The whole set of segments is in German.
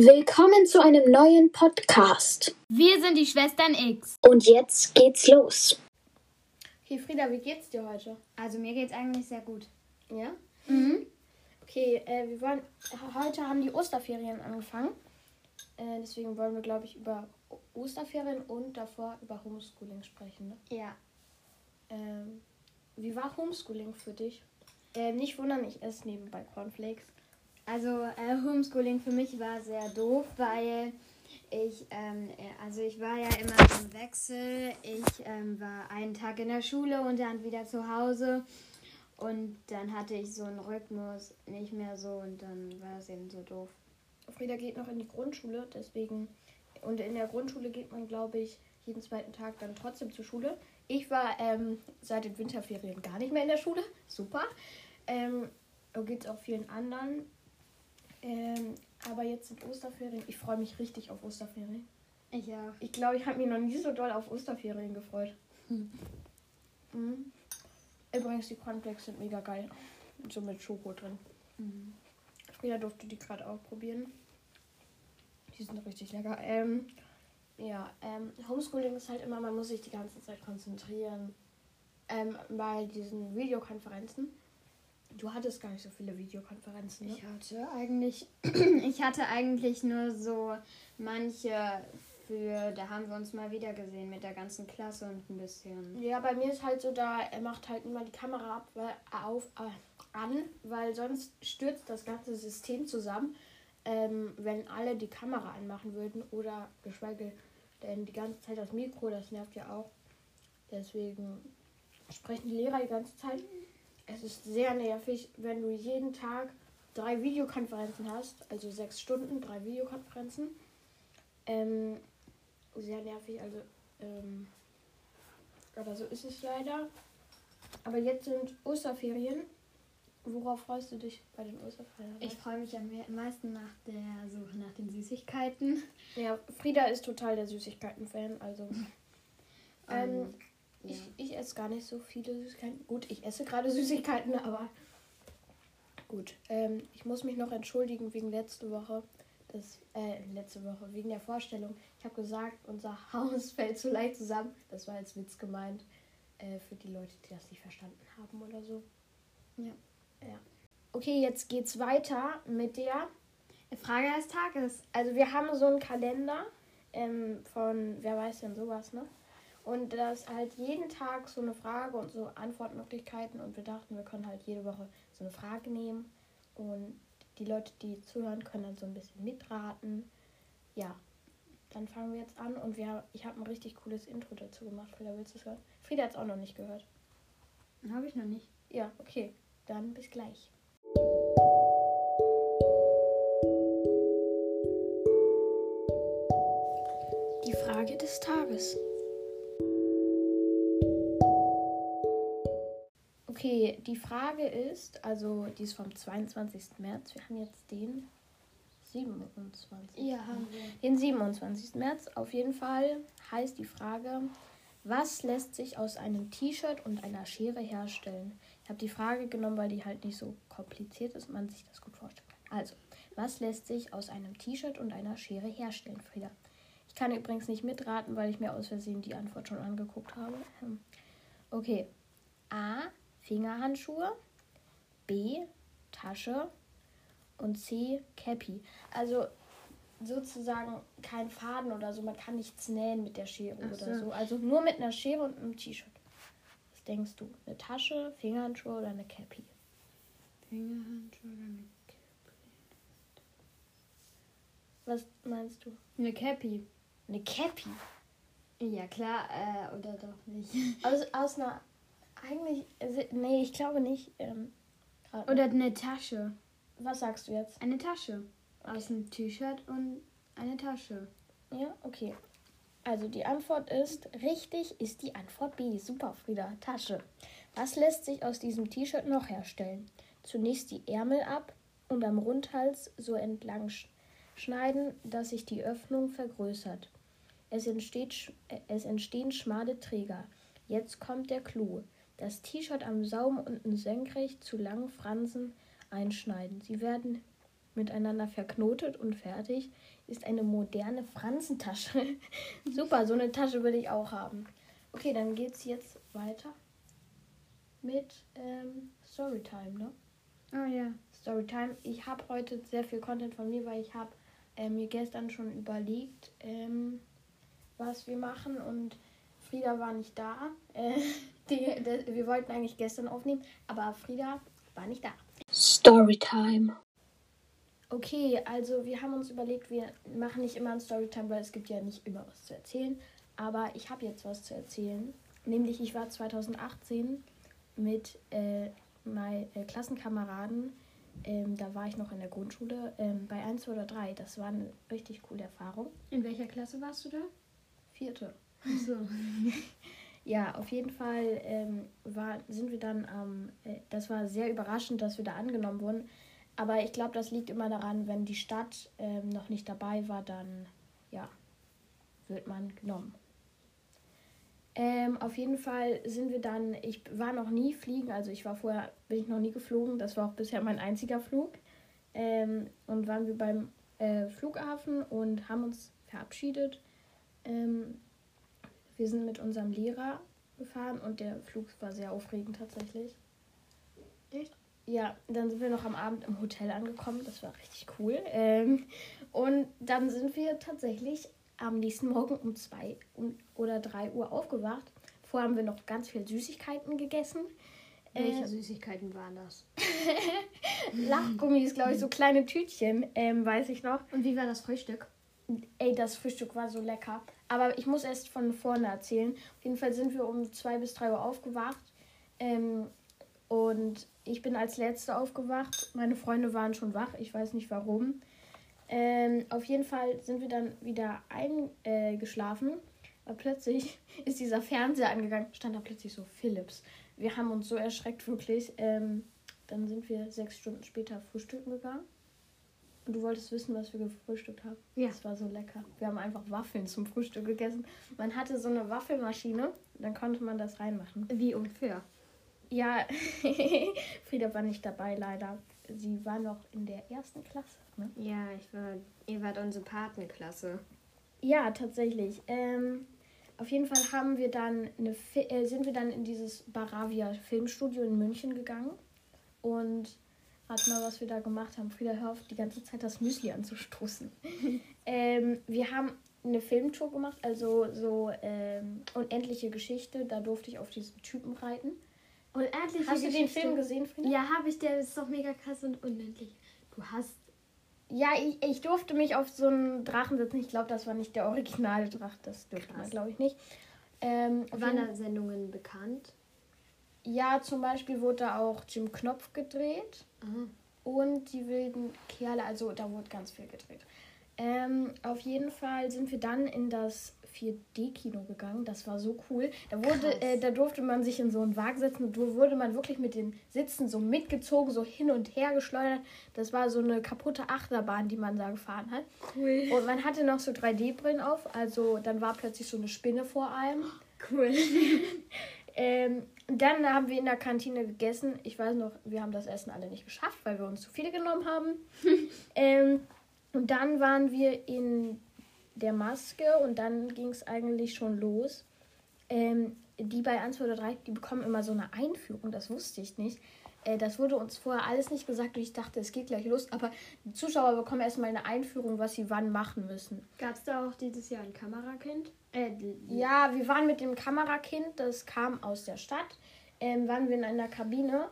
Willkommen zu einem neuen Podcast. Wir sind die Schwestern X. Und jetzt geht's los. Okay, Frieda, wie geht's dir heute? Also mir geht's eigentlich sehr gut. Ja? Mhm. Okay, äh, wir wollen. Heute haben die Osterferien angefangen. Äh, deswegen wollen wir, glaube ich, über Osterferien und davor über Homeschooling sprechen. Ne? Ja. Ähm, wie war Homeschooling für dich? Äh, nicht wundern, ich esse nebenbei Cornflakes. Also äh, Homeschooling für mich war sehr doof, weil ich, ähm, äh, also ich war ja immer im Wechsel. Ich ähm, war einen Tag in der Schule und dann wieder zu Hause. Und dann hatte ich so einen Rhythmus nicht mehr so und dann war es eben so doof. Frieda geht noch in die Grundschule, deswegen. Und in der Grundschule geht man, glaube ich, jeden zweiten Tag dann trotzdem zur Schule. Ich war ähm, seit den Winterferien gar nicht mehr in der Schule. Super. Ähm, geht es auch vielen anderen. Ähm, aber jetzt sind Osterferien. Ich freue mich richtig auf Osterferien. Ich auch. Ich glaube, ich habe mich noch nie so doll auf Osterferien gefreut. Mhm. Übrigens, die Cornflakes sind mega geil. So mit Schoko drin. Mhm. Frieda durfte die gerade auch probieren. Die sind richtig lecker. Ähm, ja, ähm, Homeschooling ist halt immer, man muss sich die ganze Zeit konzentrieren. Ähm, bei diesen Videokonferenzen. Du hattest gar nicht so viele Videokonferenzen, ne? Ich hatte eigentlich, ich hatte eigentlich nur so manche für, da haben wir uns mal wieder gesehen mit der ganzen Klasse und ein bisschen. Ja, bei mir ist halt so, da er macht halt immer die Kamera ab, weil, auf, äh, an, weil sonst stürzt das ganze System zusammen, ähm, wenn alle die Kamera anmachen würden oder geschweige denn die ganze Zeit das Mikro, das nervt ja auch. Deswegen sprechen die Lehrer die ganze Zeit. Es ist sehr nervig, wenn du jeden Tag drei Videokonferenzen hast, also sechs Stunden, drei Videokonferenzen. Ähm, sehr nervig, also ähm, aber so ist es leider. Aber jetzt sind Osterferien. Worauf freust du dich bei den Osterferien? Ich freue mich am me- meisten nach der Suche nach den Süßigkeiten. ja, Frieda ist total der Süßigkeiten-Fan. Also, ähm, Ähm, ich, ich esse gar nicht so viele Süßigkeiten. Gut, ich esse gerade Süßigkeiten, aber gut. Ähm, ich muss mich noch entschuldigen wegen letzte Woche. Das, äh, letzte Woche, wegen der Vorstellung. Ich habe gesagt, unser Haus fällt so leicht zusammen. Das war als Witz gemeint. Äh, für die Leute, die das nicht verstanden haben oder so. Ja. Ja. Okay, jetzt geht's weiter mit der. Frage des Tages. Also wir haben so einen Kalender ähm, von, wer weiß denn sowas, ne? Und da ist halt jeden Tag so eine Frage und so Antwortmöglichkeiten. Und wir dachten, wir können halt jede Woche so eine Frage nehmen. Und die Leute, die zuhören, können dann so ein bisschen mitraten. Ja, dann fangen wir jetzt an. Und wir, ich habe ein richtig cooles Intro dazu gemacht. Frieda, willst du es hören? Frieda hat es auch noch nicht gehört. Habe ich noch nicht. Ja, okay. Dann bis gleich. Die Frage des Tages. Okay, die Frage ist, also die ist vom 22. März. Wir haben jetzt den 27. Ja, haben wir. Den 27. März. Auf jeden Fall heißt die Frage, was lässt sich aus einem T-Shirt und einer Schere herstellen? Ich habe die Frage genommen, weil die halt nicht so kompliziert ist und man sich das gut vorstellen kann. Also, was lässt sich aus einem T-Shirt und einer Schere herstellen, Frieda? Ich kann übrigens nicht mitraten, weil ich mir aus Versehen die Antwort schon angeguckt habe. Hm. Okay. A. Fingerhandschuhe. B. Tasche. Und C. Cappy. Also sozusagen kein Faden oder so. Man kann nichts nähen mit der Schere Ach oder so. so. Also nur mit einer Schere und einem T-Shirt. Was denkst du? Eine Tasche, Fingerhandschuhe oder eine Cappy? Fingerhandschuhe oder eine Was meinst du? Eine Cappy. Eine Cappy? Ja, klar, äh, oder doch nicht. Aus, aus einer. Eigentlich. also, Nee, ich glaube nicht. Ähm, Oder eine Tasche. Was sagst du jetzt? Eine Tasche. Aus einem T-Shirt und eine Tasche. Ja, okay. Also die Antwort ist, richtig ist die Antwort B. Super, Frieda. Tasche. Was lässt sich aus diesem T-Shirt noch herstellen? Zunächst die Ärmel ab und am Rundhals so entlang sch schneiden, dass sich die Öffnung vergrößert. Es, entsteht, sch- äh, es entstehen schmale Träger. Jetzt kommt der Clou. Das T-Shirt am Saum unten senkrecht zu langen Fransen einschneiden. Sie werden miteinander verknotet und fertig ist eine moderne Franzentasche. Super, so eine Tasche will ich auch haben. Okay, dann geht's jetzt weiter mit ähm, Storytime, ne? Oh ja. Storytime. Ich habe heute sehr viel Content von mir, weil ich habe äh, mir gestern schon überlegt, ähm, was wir machen und Frieda war nicht da. Äh, die, die, wir wollten eigentlich gestern aufnehmen, aber Frieda war nicht da. Storytime. Okay, also wir haben uns überlegt, wir machen nicht immer ein Storytime, weil es gibt ja nicht immer was zu erzählen. Aber ich habe jetzt was zu erzählen. Nämlich, ich war 2018 mit äh, meinen äh, Klassenkameraden, ähm, da war ich noch in der Grundschule, ähm, bei 1, 2 oder 3. Das war eine richtig coole Erfahrung. In welcher Klasse warst du da? Vierte. Achso. Ja, auf jeden Fall ähm, war, sind wir dann, ähm, äh, das war sehr überraschend, dass wir da angenommen wurden. Aber ich glaube, das liegt immer daran, wenn die Stadt ähm, noch nicht dabei war, dann ja, wird man genommen. Ähm, auf jeden Fall sind wir dann, ich war noch nie fliegen, also ich war vorher, bin ich noch nie geflogen, das war auch bisher mein einziger Flug. Ähm, und waren wir beim äh, Flughafen und haben uns verabschiedet. Ähm, wir sind mit unserem Lehrer gefahren und der Flug war sehr aufregend tatsächlich. Echt? Ja, dann sind wir noch am Abend im Hotel angekommen. Das war richtig cool. Ähm, und dann sind wir tatsächlich am nächsten Morgen um zwei oder drei Uhr aufgewacht. Vorher haben wir noch ganz viel Süßigkeiten gegessen. Welche Äh, Süßigkeiten waren das? Lachgummis, glaube ich, so kleine Tütchen, ähm, weiß ich noch. Und wie war das Frühstück? Ey, das Frühstück war so lecker. Aber ich muss erst von vorne erzählen. Auf jeden Fall sind wir um zwei bis drei Uhr aufgewacht. Ähm, und ich bin als Letzte aufgewacht. Meine Freunde waren schon wach. Ich weiß nicht warum. Ähm, auf jeden Fall sind wir dann wieder eingeschlafen. Aber plötzlich ist dieser Fernseher angegangen. Stand da plötzlich so Philips. Wir haben uns so erschreckt, wirklich. Ähm, dann sind wir sechs Stunden später frühstücken gegangen. Und du wolltest wissen, was wir gefrühstückt haben? Ja. Das war so lecker. Wir haben einfach Waffeln zum Frühstück gegessen. Man hatte so eine Waffelmaschine, dann konnte man das reinmachen. Wie unfair. Ja, Frieda war nicht dabei, leider. Sie war noch in der ersten Klasse. Ne? Ja, ich war, ihr wart unsere Patenklasse. Ja, tatsächlich. Ähm, auf jeden Fall haben wir dann eine äh, sind wir dann in dieses Baravia Filmstudio in München gegangen und warte mal, was wir da gemacht haben. Frieda, hör auf, die ganze Zeit das Müsli anzustoßen. ähm, wir haben eine Filmtour gemacht, also so ähm, unendliche Geschichte. Da durfte ich auf diesen Typen reiten. Und endlich Hast du den Film gesehen, Frieda? Ja, habe ich. Der ist doch mega krass und unendlich. Du hast. Ja, ich, ich durfte mich auf so einen Drachen setzen. Ich glaube, das war nicht der originale Drache. Das dürfte man, Krass. glaube ich, nicht. Ähm, Waren da Sendungen bekannt? ja, zum Beispiel wurde da auch Jim Knopf gedreht. Und die wilden Kerle, also da wurde ganz viel gedreht. Ähm, auf jeden Fall sind wir dann in das 4D-Kino gegangen. Das war so cool. Da, wurde, äh, da durfte man sich in so einen Wagen setzen und da wurde man wirklich mit den Sitzen so mitgezogen, so hin und her geschleudert. Das war so eine kaputte Achterbahn, die man da gefahren hat. Cool. Und man hatte noch so 3D-Brillen auf. Also dann war plötzlich so eine Spinne vor einem. Cool. Ähm, dann haben wir in der Kantine gegessen. Ich weiß noch, wir haben das Essen alle nicht geschafft, weil wir uns zu viele genommen haben. ähm, und dann waren wir in der Maske und dann ging es eigentlich schon los. Ähm, die bei 1, 2 oder 3, die bekommen immer so eine Einführung, das wusste ich nicht. Äh, das wurde uns vorher alles nicht gesagt und ich dachte, es geht gleich los. Aber die Zuschauer bekommen erstmal eine Einführung, was sie wann machen müssen. Gab es da auch dieses Jahr ein Kamerakind? Äh, Ja, wir waren mit dem Kamerakind, das kam aus der Stadt. Ähm, waren wir in einer Kabine.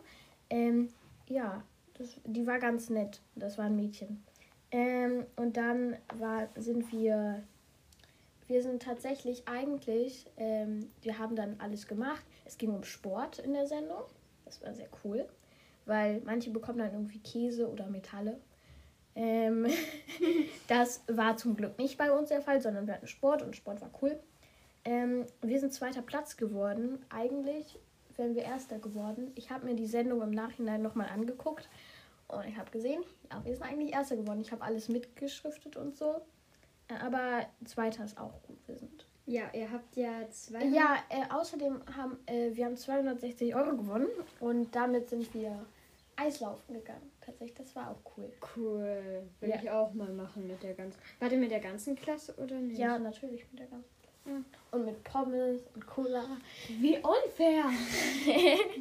Ähm, ja, das, die war ganz nett. Das war ein Mädchen. Ähm, und dann war, sind wir. Wir sind tatsächlich eigentlich, ähm, wir haben dann alles gemacht. Es ging um Sport in der Sendung. Das war sehr cool, weil manche bekommen dann irgendwie Käse oder Metalle. Ähm, das war zum Glück nicht bei uns der Fall, sondern wir hatten Sport und Sport war cool. Ähm, wir sind zweiter Platz geworden. Eigentlich wären wir erster geworden. Ich habe mir die Sendung im Nachhinein nochmal angeguckt und ich habe gesehen, ja, wir sind eigentlich erster geworden. Ich habe alles mitgeschriftet und so. Aber zweiter ist auch gut, wir sind. ja, ihr habt ja zwei. Ja, äh, außerdem haben äh, wir haben 260 Euro gewonnen und damit sind wir Eislaufen gegangen. Tatsächlich, das war auch cool. Cool. Will Ja. ich auch mal machen mit der ganzen. Warte, mit der ganzen Klasse oder nicht? Ja, natürlich mit der ganzen Ja. Und mit Pommes und Cola. Wie unfair.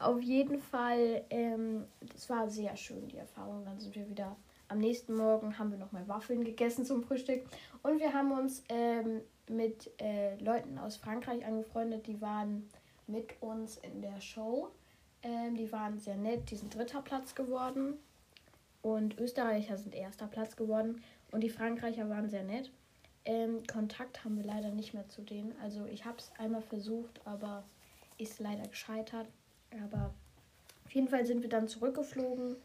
Auf jeden Fall, ähm, das war sehr schön, die Erfahrung. Dann sind wir wieder am nächsten Morgen, haben wir nochmal Waffeln gegessen zum Frühstück. Und wir haben uns ähm, mit äh, Leuten aus Frankreich angefreundet, die waren mit uns in der Show. Ähm, die waren sehr nett, die sind dritter Platz geworden. Und Österreicher sind erster Platz geworden. Und die Frankreicher waren sehr nett. Ähm, Kontakt haben wir leider nicht mehr zu denen. Also ich habe es einmal versucht, aber ist leider gescheitert. Aber auf jeden Fall sind wir dann zurückgeflogen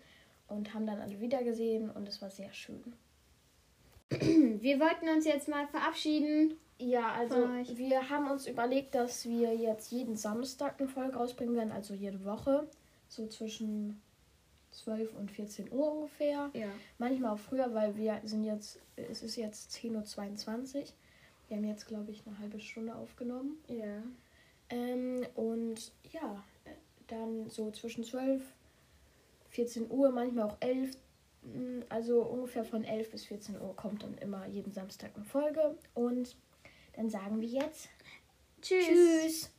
und haben dann alle wiedergesehen und es war sehr schön. Wir wollten uns jetzt mal verabschieden. Ja, also wir haben uns überlegt, dass wir jetzt jeden Samstag eine Folge rausbringen werden, also jede Woche, so zwischen 12 und 14 Uhr ungefähr. Ja. Manchmal auch früher, weil wir sind jetzt, es ist jetzt 10.22 Uhr. Wir haben jetzt, glaube ich, eine halbe Stunde aufgenommen. Ja. Ähm, und ja, dann so zwischen 12, 14 Uhr, manchmal auch 11. Mm, Also ungefähr von 11 bis 14 Uhr kommt dann immer jeden Samstag eine Folge. Und dann sagen wir jetzt Tschüss. Tschüss.